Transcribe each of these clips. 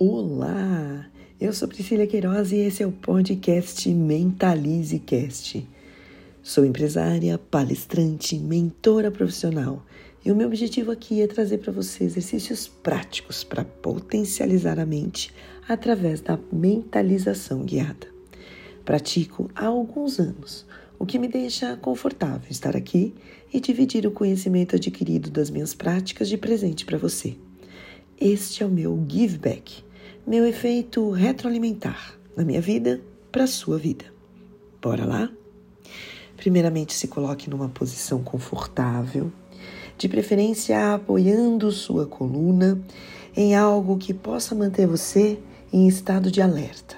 Olá, eu sou Priscila Queiroz e esse é o podcast Mentalize Cast. Sou empresária, palestrante, mentora profissional e o meu objetivo aqui é trazer para você exercícios práticos para potencializar a mente através da mentalização guiada. Pratico há alguns anos, o que me deixa confortável estar aqui e dividir o conhecimento adquirido das minhas práticas de presente para você. Este é o meu give back, meu efeito retroalimentar na minha vida para a sua vida. Bora lá? Primeiramente, se coloque numa posição confortável, de preferência apoiando sua coluna em algo que possa manter você em estado de alerta.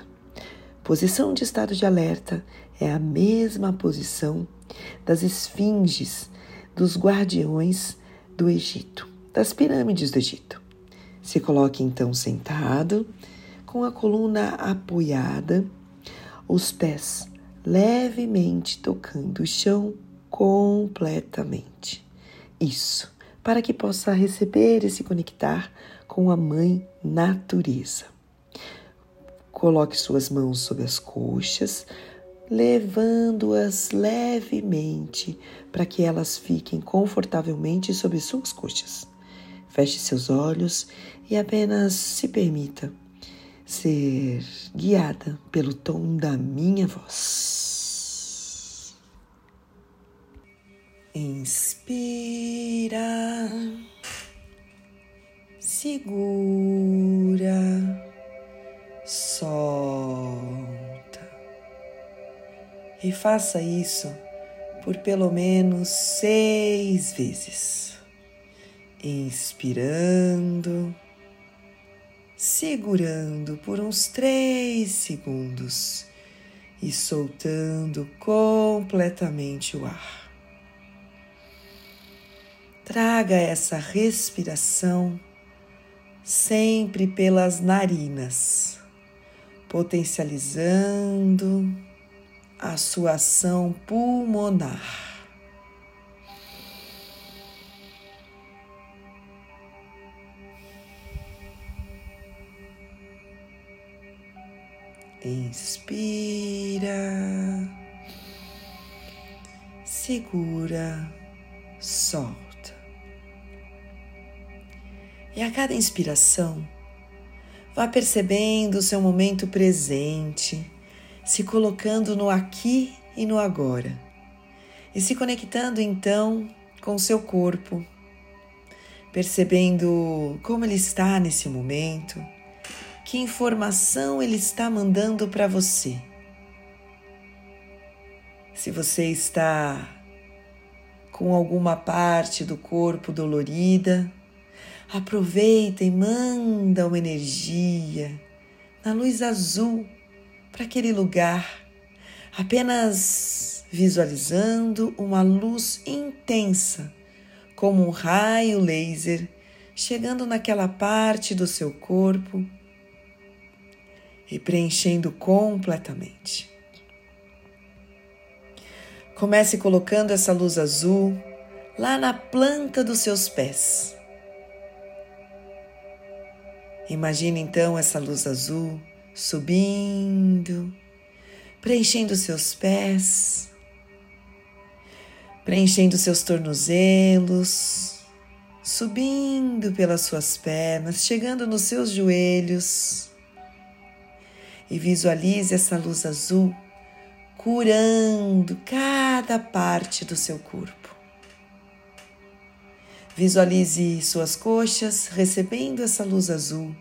Posição de estado de alerta é a mesma posição das esfinges, dos guardiões do Egito, das pirâmides do Egito. Se coloque então sentado, com a coluna apoiada, os pés levemente tocando o chão completamente. Isso, para que possa receber e se conectar com a Mãe Natureza. Coloque suas mãos sobre as coxas, levando-as levemente para que elas fiquem confortavelmente sobre suas coxas. Feche seus olhos e apenas se permita ser guiada pelo tom da minha voz. Inspira, segura solta. E faça isso por pelo menos seis vezes. Inspirando, segurando por uns três segundos e soltando completamente o ar. Traga essa respiração sempre pelas narinas potencializando a sua ação pulmonar. Inspira, segura, solta. E a cada inspiração, Vá percebendo o seu momento presente, se colocando no aqui e no agora, e se conectando então com o seu corpo, percebendo como ele está nesse momento, que informação ele está mandando para você. Se você está com alguma parte do corpo dolorida, Aproveita e manda uma energia na luz azul para aquele lugar, apenas visualizando uma luz intensa, como um raio laser, chegando naquela parte do seu corpo e preenchendo completamente. Comece colocando essa luz azul lá na planta dos seus pés Imagine então essa luz azul subindo, preenchendo seus pés, preenchendo seus tornozelos, subindo pelas suas pernas, chegando nos seus joelhos. E visualize essa luz azul curando cada parte do seu corpo. Visualize suas coxas recebendo essa luz azul,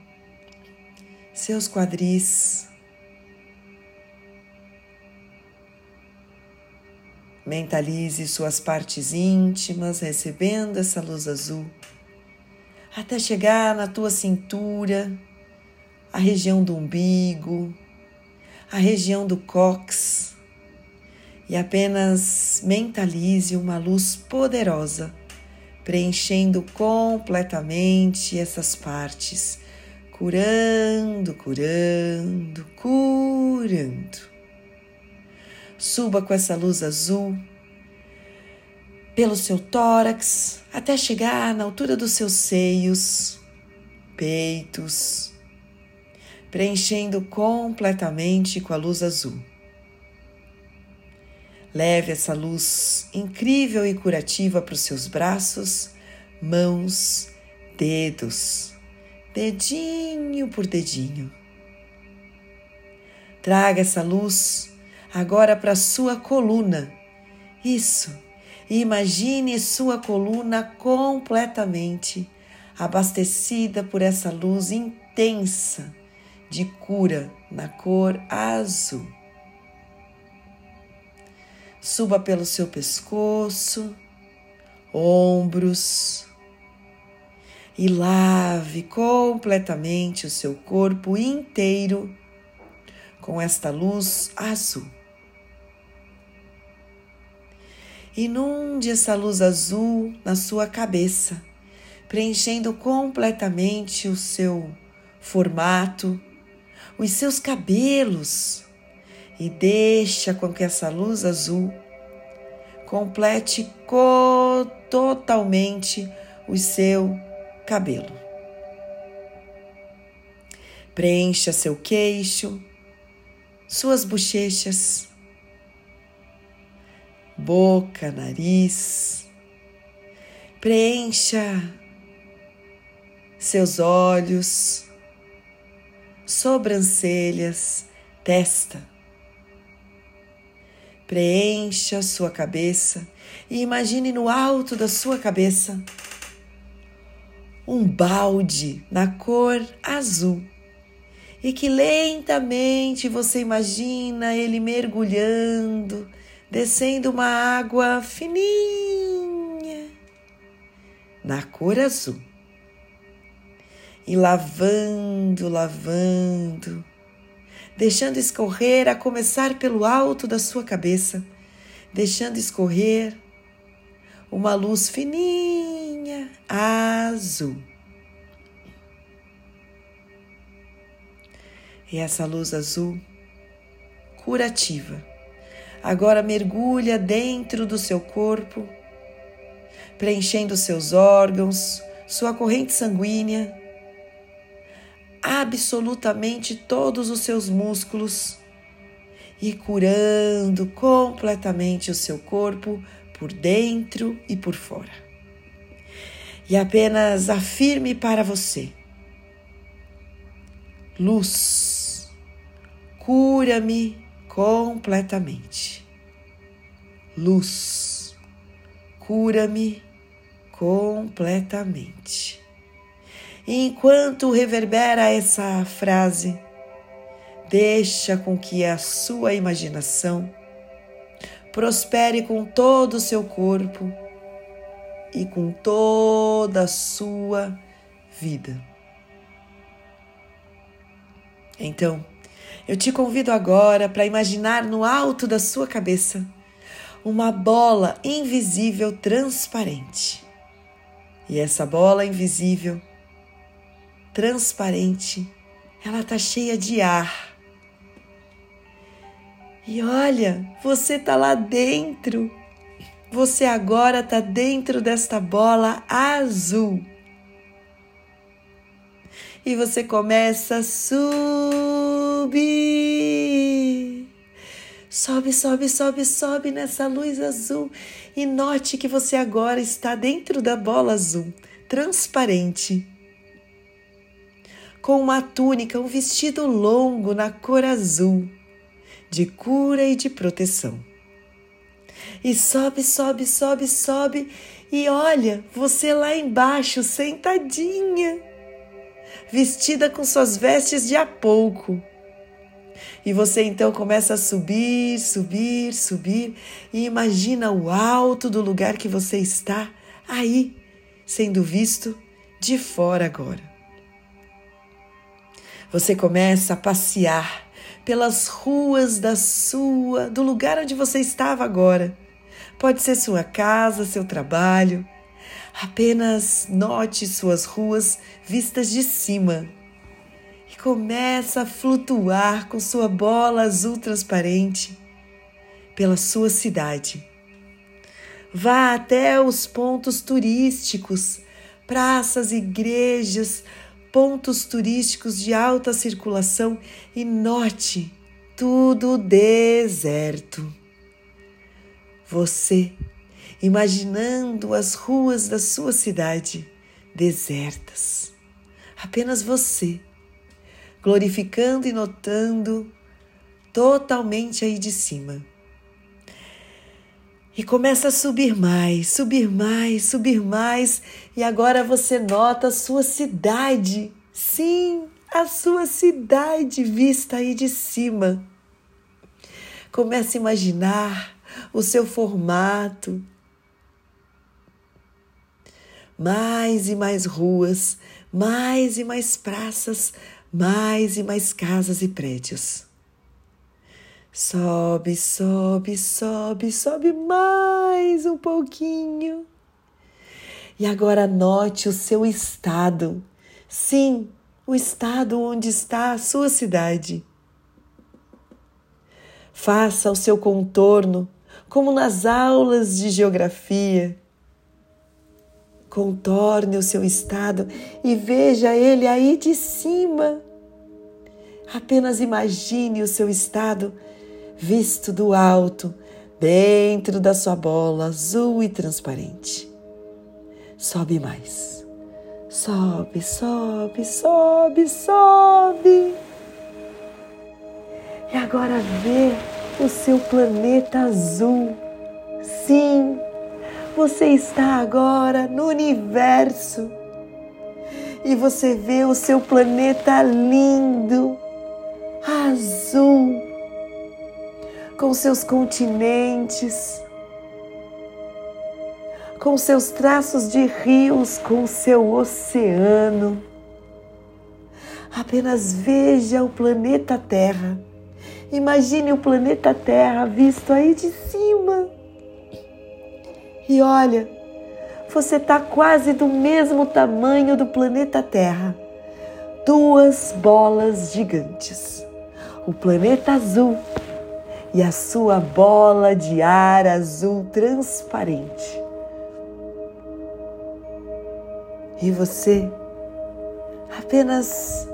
seus quadris. Mentalize suas partes íntimas recebendo essa luz azul, até chegar na tua cintura, a região do umbigo, a região do cox, e apenas mentalize uma luz poderosa preenchendo completamente essas partes, curando, curando, curando. Suba com essa luz azul pelo seu tórax até chegar na altura dos seus seios, peitos. Preenchendo completamente com a luz azul. Leve essa luz incrível e curativa para os seus braços, mãos, dedos, dedinho por dedinho. Traga essa luz agora para sua coluna. Isso. imagine sua coluna completamente abastecida por essa luz intensa de cura na cor azul suba pelo seu pescoço, ombros e lave completamente o seu corpo inteiro com esta luz azul. Inunde essa luz azul na sua cabeça, preenchendo completamente o seu formato, os seus cabelos e deixa com que essa luz azul complete totalmente o seu cabelo. Preencha seu queixo, suas bochechas, boca, nariz. Preencha seus olhos, sobrancelhas, testa Preencha sua cabeça e imagine no alto da sua cabeça um balde na cor azul e que lentamente você imagina ele mergulhando, descendo uma água fininha na cor azul e lavando, lavando deixando escorrer a começar pelo alto da sua cabeça, deixando escorrer uma luz fininha, azul. E essa luz azul curativa agora mergulha dentro do seu corpo, preenchendo seus órgãos, sua corrente sanguínea absolutamente todos os seus músculos e curando completamente o seu corpo por dentro e por fora. E apenas afirme para você: luz, cura-me completamente. Luz, cura-me completamente. E enquanto reverbera essa frase, deixa com que a sua imaginação prospere com todo o seu corpo e com toda a sua vida. Então, eu te convido agora para imaginar no alto da sua cabeça uma bola invisível transparente. E essa bola invisível transparente, ela tá cheia de ar. E olha, você tá lá dentro. Você agora tá dentro desta bola azul. E você começa a subir. Sobe, sobe, sobe, sobe nessa luz azul e note que você agora está dentro da bola azul, transparente com uma túnica, um vestido longo na cor azul, de cura e de proteção. E sobe, sobe, sobe, sobe, e olha, você lá embaixo, sentadinha, vestida com suas vestes de há pouco. E você então começa a subir, subir, subir e imagina o alto do lugar que você está aí, sendo visto de fora agora. Você começa a passear pelas ruas da sua, do lugar onde você estava agora. Pode ser sua casa, seu trabalho. Apenas note suas ruas vistas de cima e começa a flutuar com sua bola azul transparente pela sua cidade. Vá até os pontos turísticos, praças, igrejas, pontos turísticos de alta circulação e note tudo deserto. Você, imaginando as ruas da sua cidade desertas, apenas você, glorificando e notando totalmente aí de cima. E começa a subir mais, subir mais, subir mais, e agora você nota a sua cidade. Sim, a sua cidade vista aí de cima. Começa a imaginar o seu formato. Mais e mais ruas, mais e mais praças, mais e mais casas e prédios. Sobe, sobe, sobe, sobe mais um pouquinho. E agora note o seu estado. Sim, o estado onde está a sua cidade. Faça o seu contorno como nas aulas de geografia. Contorne o seu estado e veja ele aí de cima. Apenas imagine o seu estado visto do alto, dentro da sua bola azul e transparente. Sobe mais. Sobe, sobe, sobe, sobe. E agora vê o seu planeta azul. Sim, você está agora no universo. E você vê o seu planeta lindo, azul com seus continentes, com seus traços de rios, com seu oceano. Apenas veja o planeta Terra. Imagine o planeta Terra visto aí de cima. E olha, você está quase do mesmo tamanho do planeta Terra. Duas bolas gigantes. O planeta azul e a sua bola de ar azul transparente. E você apenas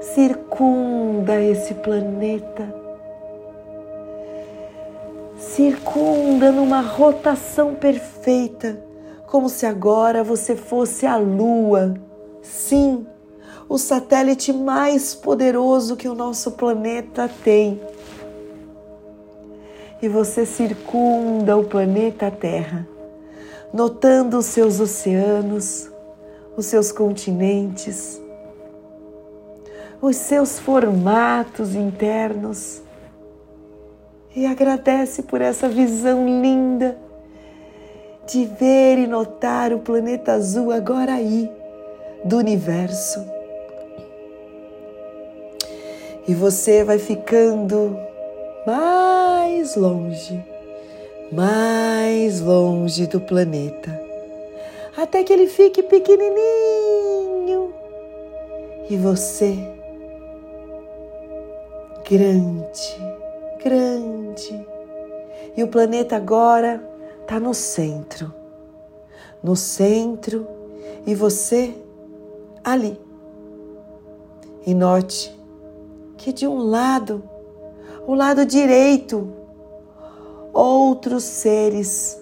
circunda esse planeta, circunda numa rotação perfeita, como se agora você fosse a Lua. Sim, o satélite mais poderoso que o nosso planeta tem e você circunda o planeta Terra, notando os seus oceanos, os seus continentes, os seus formatos internos e agradece por essa visão linda de ver e notar o planeta azul agora aí do universo. E você vai ficando mais longe, mais longe do planeta, até que ele fique pequenininho e você grande, grande. E o planeta agora está no centro, no centro e você ali. E note que de um lado o lado direito, outros seres,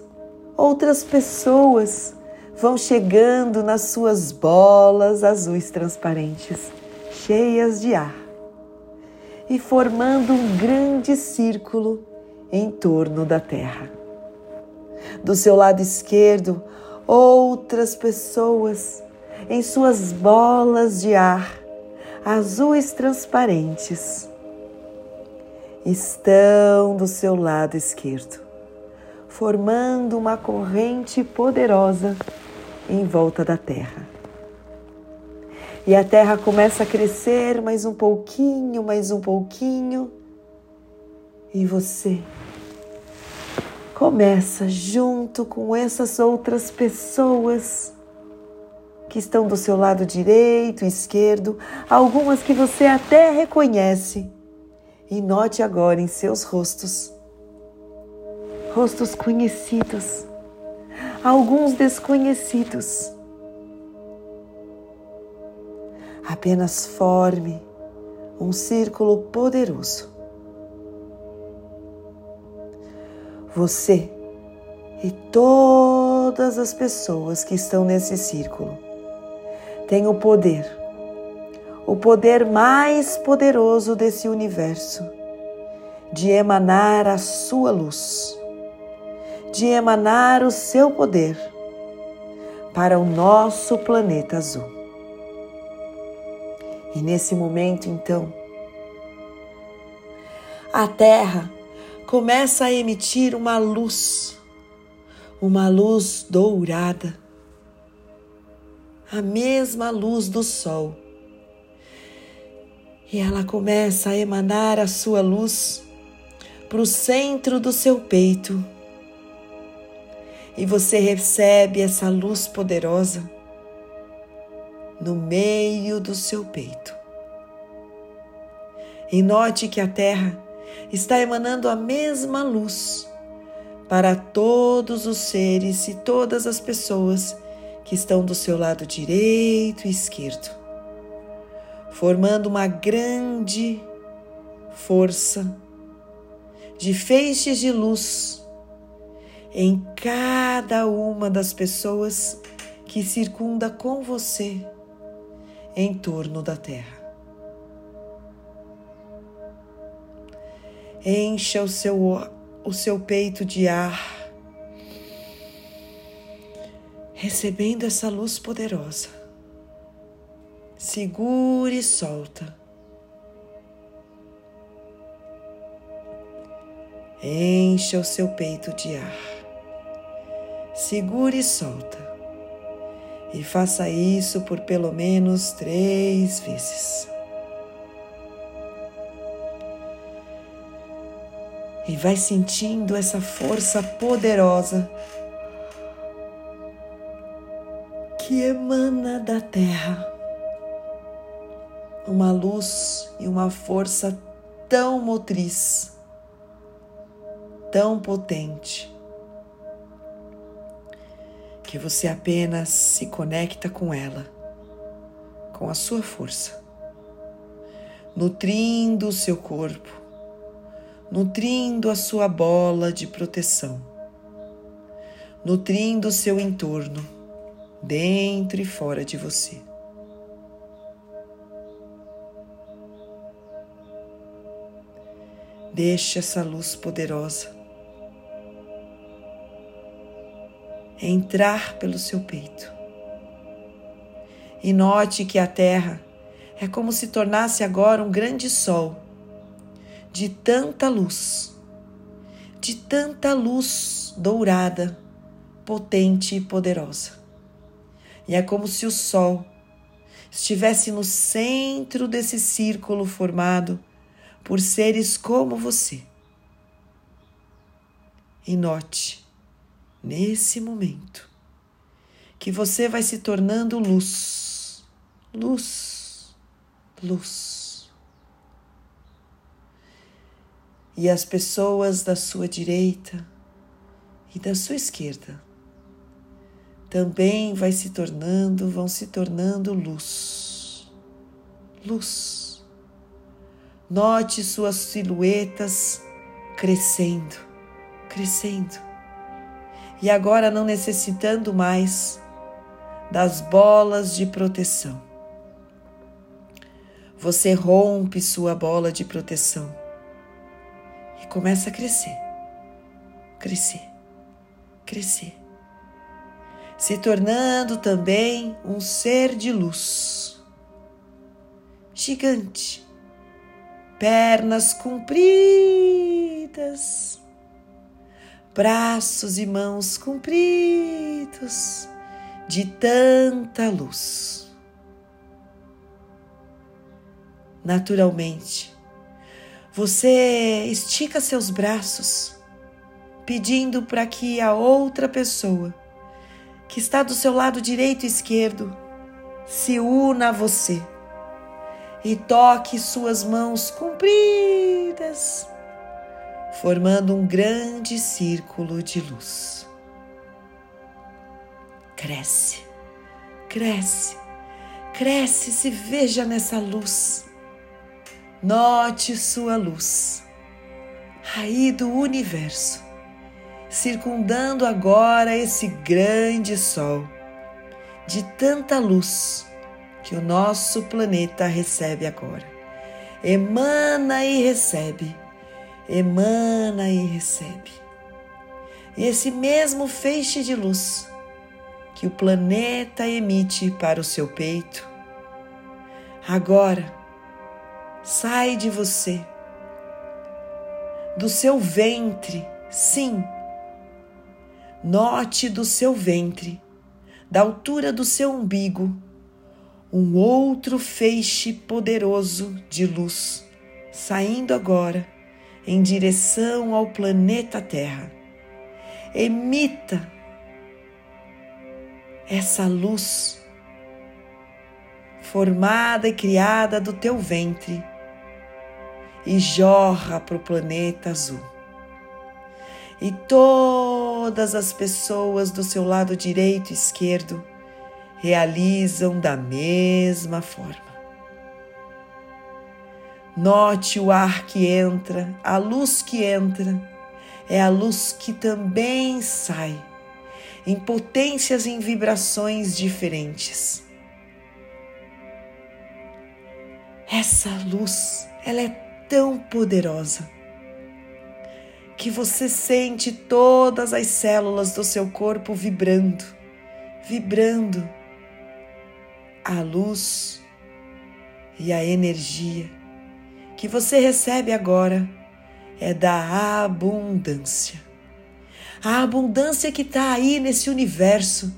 outras pessoas vão chegando nas suas bolas azuis transparentes, cheias de ar, e formando um grande círculo em torno da Terra. Do seu lado esquerdo, outras pessoas em suas bolas de ar azuis transparentes estão do seu lado esquerdo, formando uma corrente poderosa em volta da Terra. E a Terra começa a crescer mais um pouquinho, mais um pouquinho, e você começa junto com essas outras pessoas que estão do seu lado direito, esquerdo, algumas que você até reconhece e note agora em seus rostos, rostos conhecidos, alguns desconhecidos. Apenas forme um círculo poderoso. Você e todas as pessoas que estão nesse círculo têm o poder, o poder mais poderoso desse universo, de emanar a sua luz, de emanar o seu poder para o nosso planeta azul. E nesse momento, então, a Terra começa a emitir uma luz, uma luz dourada, a mesma luz do Sol. E ela começa a emanar a sua luz para o centro do seu peito. E você recebe essa luz poderosa no meio do seu peito. E note que a Terra está emanando a mesma luz para todos os seres e todas as pessoas que estão do seu lado direito e esquerdo, formando uma grande força de feixes de luz em cada uma das pessoas que circunda com você em torno da Terra. Encha o seu, o seu peito de ar, recebendo essa luz poderosa. Segure e solta. Encha o seu peito de ar. Segure e solta e faça isso por pelo menos três vezes. E vai sentindo essa força poderosa que emana da terra. Uma luz e uma força tão motriz, tão potente que você apenas se conecta com ela, com a sua força, nutrindo o seu corpo, nutrindo a sua bola de proteção, nutrindo o seu entorno, dentro e fora de você. Deixe essa luz poderosa entrar pelo seu peito. E note que a terra é como se tornasse agora um grande sol de tanta luz, de tanta luz dourada, potente e poderosa. E é como se o sol estivesse no centro desse círculo formado por seres como você. E note nesse momento, que você vai se tornando luz, luz, luz. E as pessoas da sua direita e da sua esquerda também vai se tornando, vão se tornando luz, luz. Note suas silhuetas crescendo, crescendo. E agora não necessitando mais das bolas de proteção. Você rompe sua bola de proteção e começa a crescer, crescer, crescer, se tornando também um ser de luz, gigante, pernas compridas braços e mãos compridos de tanta luz. Naturalmente, você estica seus braços, pedindo para que a outra pessoa que está do seu lado direito e esquerdo se una a você e toque suas mãos compridas formando um grande círculo de luz. Cresce, cresce, Cresce, se veja nessa luz. Note sua luz, aí do universo, circundando agora esse grande sol de tanta luz que o nosso planeta recebe agora. Emana e recebe, emana e recebe. E esse mesmo feixe de luz que o planeta emite para o seu peito, agora sai de você, do seu ventre, sim. Note do seu ventre, da altura do seu umbigo, um outro feixe poderoso de luz saindo agora em direção ao planeta Terra. Emita essa luz formada e criada do teu ventre e jorra para o planeta azul. E todas as pessoas do seu lado direito e esquerdo realizam da mesma forma. Note o ar que entra, a luz que entra, é a luz que também sai em potências e em vibrações diferentes. Essa luz, ela é tão poderosa que você sente todas as células do seu corpo vibrando, vibrando a luz e a energia que você recebe agora é da abundância. A abundância que está aí nesse universo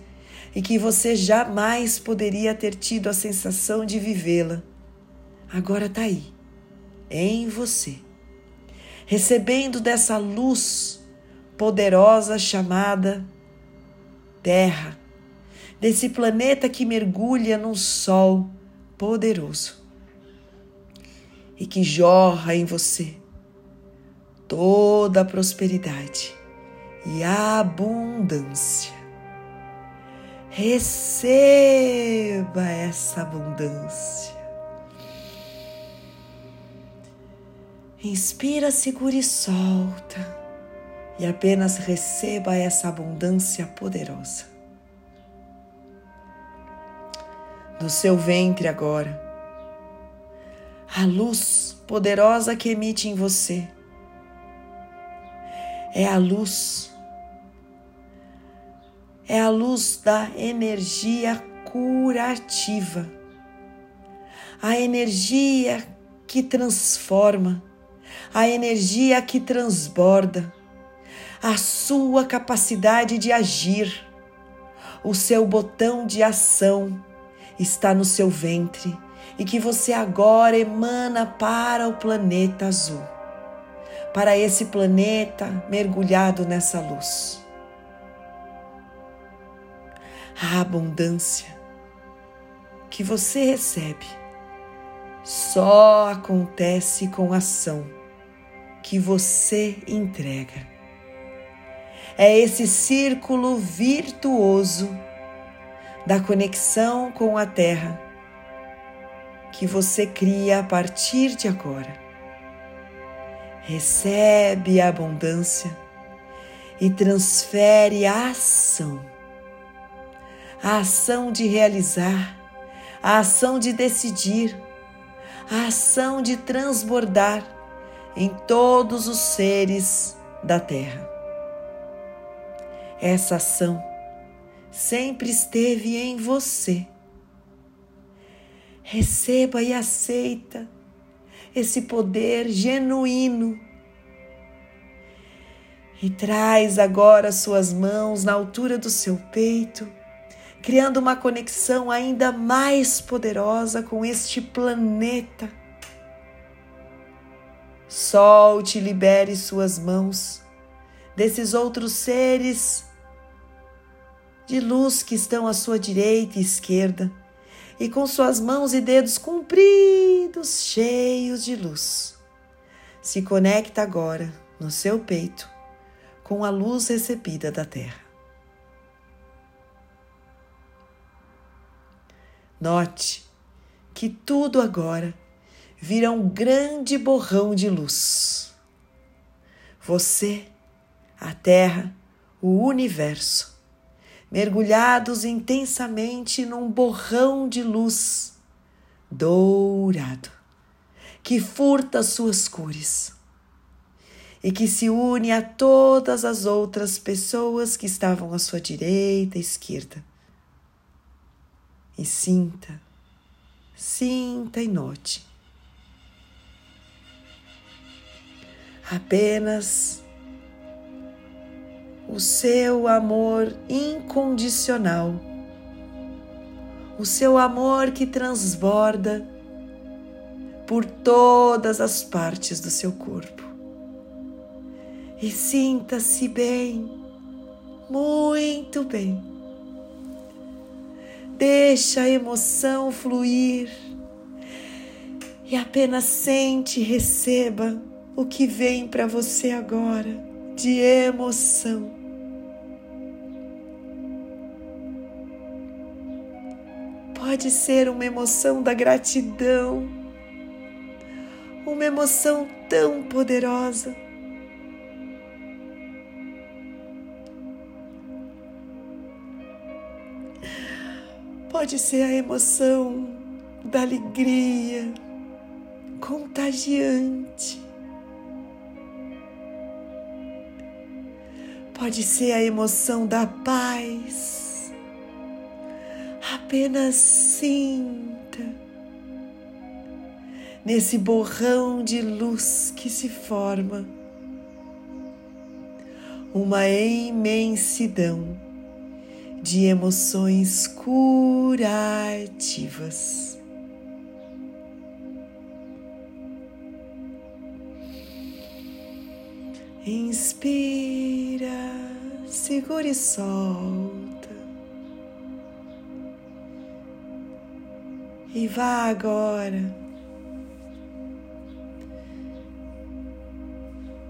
e que você jamais poderia ter tido a sensação de vivê-la, agora está aí, em você, recebendo dessa luz poderosa chamada Terra, desse planeta que mergulha num sol poderoso e que jorra em você toda a prosperidade e abundância. Receba essa abundância. Inspira, segura e solta, e apenas receba essa abundância poderosa. No seu ventre agora, a luz poderosa que emite em você é a luz é a luz da energia curativa, a energia que transforma, a energia que transborda, a sua capacidade de agir, o seu botão de ação está no seu ventre e que você agora emana para o planeta azul, para esse planeta mergulhado nessa luz a abundância que você recebe só acontece com a ação que você entrega. É esse círculo virtuoso da conexão com a Terra que você cria a partir de agora. Recebe a abundância e transfere a ação a ação de realizar, a ação de decidir, a ação de transbordar em todos os seres da Terra. Essa ação sempre esteve em você. Receba e aceita esse poder genuíno e traz agora suas mãos na altura do seu peito criando uma conexão ainda mais poderosa com este planeta. Solte e libere suas mãos desses outros seres de luz que estão à sua direita e esquerda, e com suas mãos e dedos compridos, cheios de luz. Se conecta agora no seu peito com a luz recebida da Terra. Note que tudo agora vira um grande borrão de luz. Você, a Terra, o universo, mergulhados intensamente num borrão de luz dourado que furta suas cores e que se une a todas as outras pessoas que estavam à sua direita e esquerda. E sinta, sinta e note. Apenas o seu amor incondicional, o seu amor que transborda por todas as partes do seu corpo. E sinta-se bem, muito bem. Deixa a emoção fluir e apenas sente e receba o que vem para você agora de emoção. Pode ser uma emoção da gratidão uma emoção tão poderosa. Pode ser a emoção da alegria contagiante. Pode ser a emoção da paz. Apenas sinta nesse borrão de luz que se forma, uma imensidão de emoções curativas. Inspira, segura e solta. E vá agora.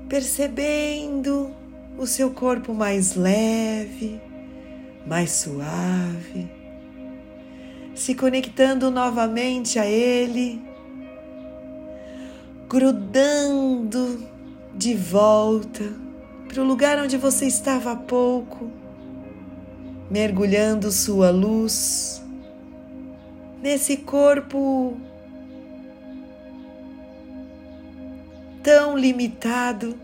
Percebendo o seu corpo mais leve, mais suave, se conectando novamente a Ele, grudando de volta para o lugar onde você estava há pouco, mergulhando sua luz nesse corpo tão limitado.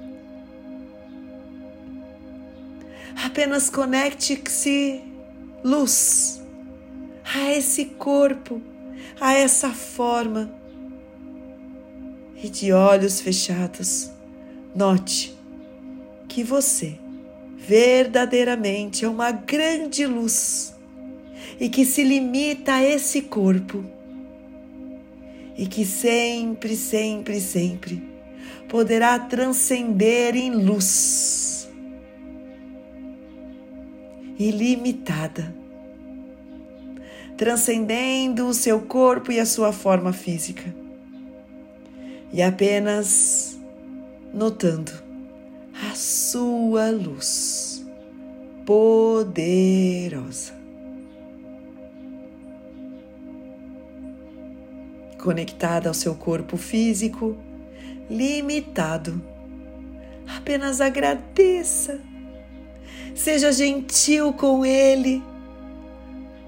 Apenas conecte-se, luz, a esse corpo, a essa forma. E de olhos fechados, note que você verdadeiramente é uma grande luz e que se limita a esse corpo e que sempre, sempre, sempre poderá transcender em luz ilimitada, transcendendo o seu corpo e a sua forma física, e apenas notando a sua luz poderosa. Conectada ao seu corpo físico, limitado. Apenas agradeça. Seja gentil com Ele.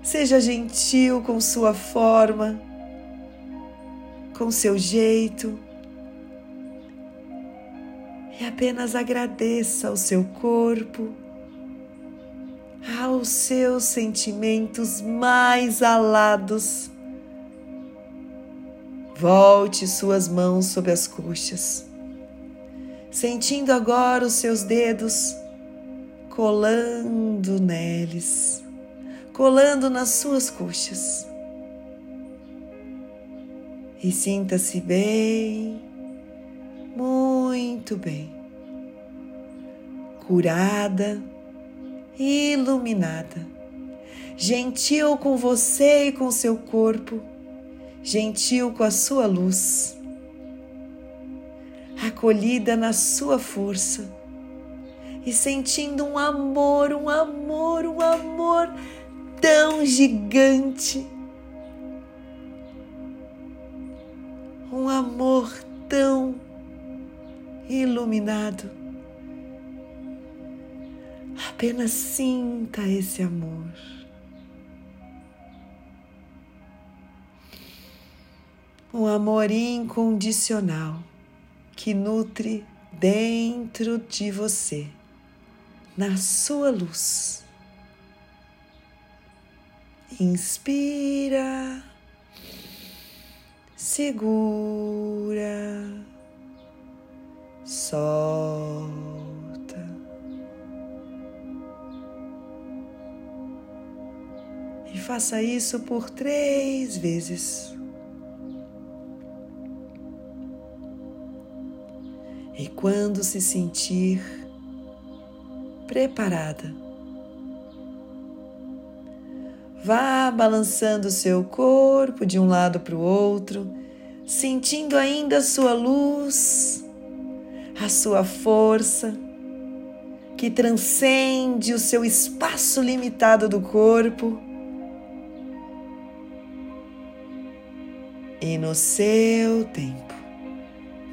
Seja gentil com sua forma, com seu jeito. E apenas agradeça ao seu corpo, aos seus sentimentos mais alados Volte suas mãos sobre as coxas, sentindo agora os seus dedos colando neles, colando nas suas coxas. E sinta-se bem, muito bem, curada, iluminada, gentil com você e com seu corpo gentil com a sua luz, acolhida na sua força e sentindo um amor, um amor, um amor tão gigante um amor tão iluminado. Apenas sinta esse amor. Um amor incondicional que nutre dentro de você, na sua luz. Inspira, segura, solta. E faça isso por três vezes. E quando se sentir preparada, vá balançando seu corpo de um lado para o outro, sentindo ainda a sua luz, a sua força, que transcende o seu espaço limitado do corpo. E no seu tempo,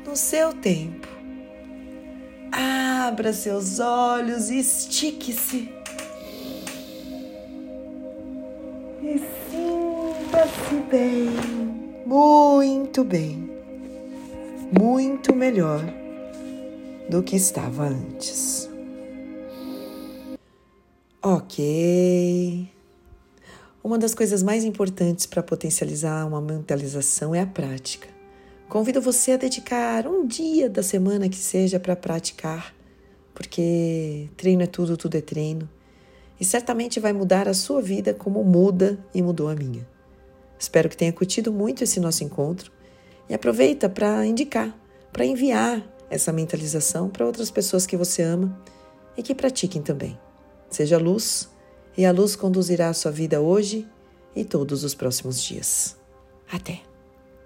no seu tempo, Abra seus olhos e estique-se. E sinta-se bem, muito bem, muito melhor do que estava antes. Ok. Uma das coisas mais importantes para potencializar uma mentalização é a prática. Convido você a dedicar um dia da semana que seja para praticar, porque treino é tudo, tudo é treino. E certamente vai mudar a sua vida como muda e mudou a minha. Espero que tenha curtido muito esse nosso encontro e aproveita para indicar, para enviar essa mentalização para outras pessoas que você ama e que pratiquem também. Seja luz e a luz conduzirá a sua vida hoje e todos os próximos dias. Até!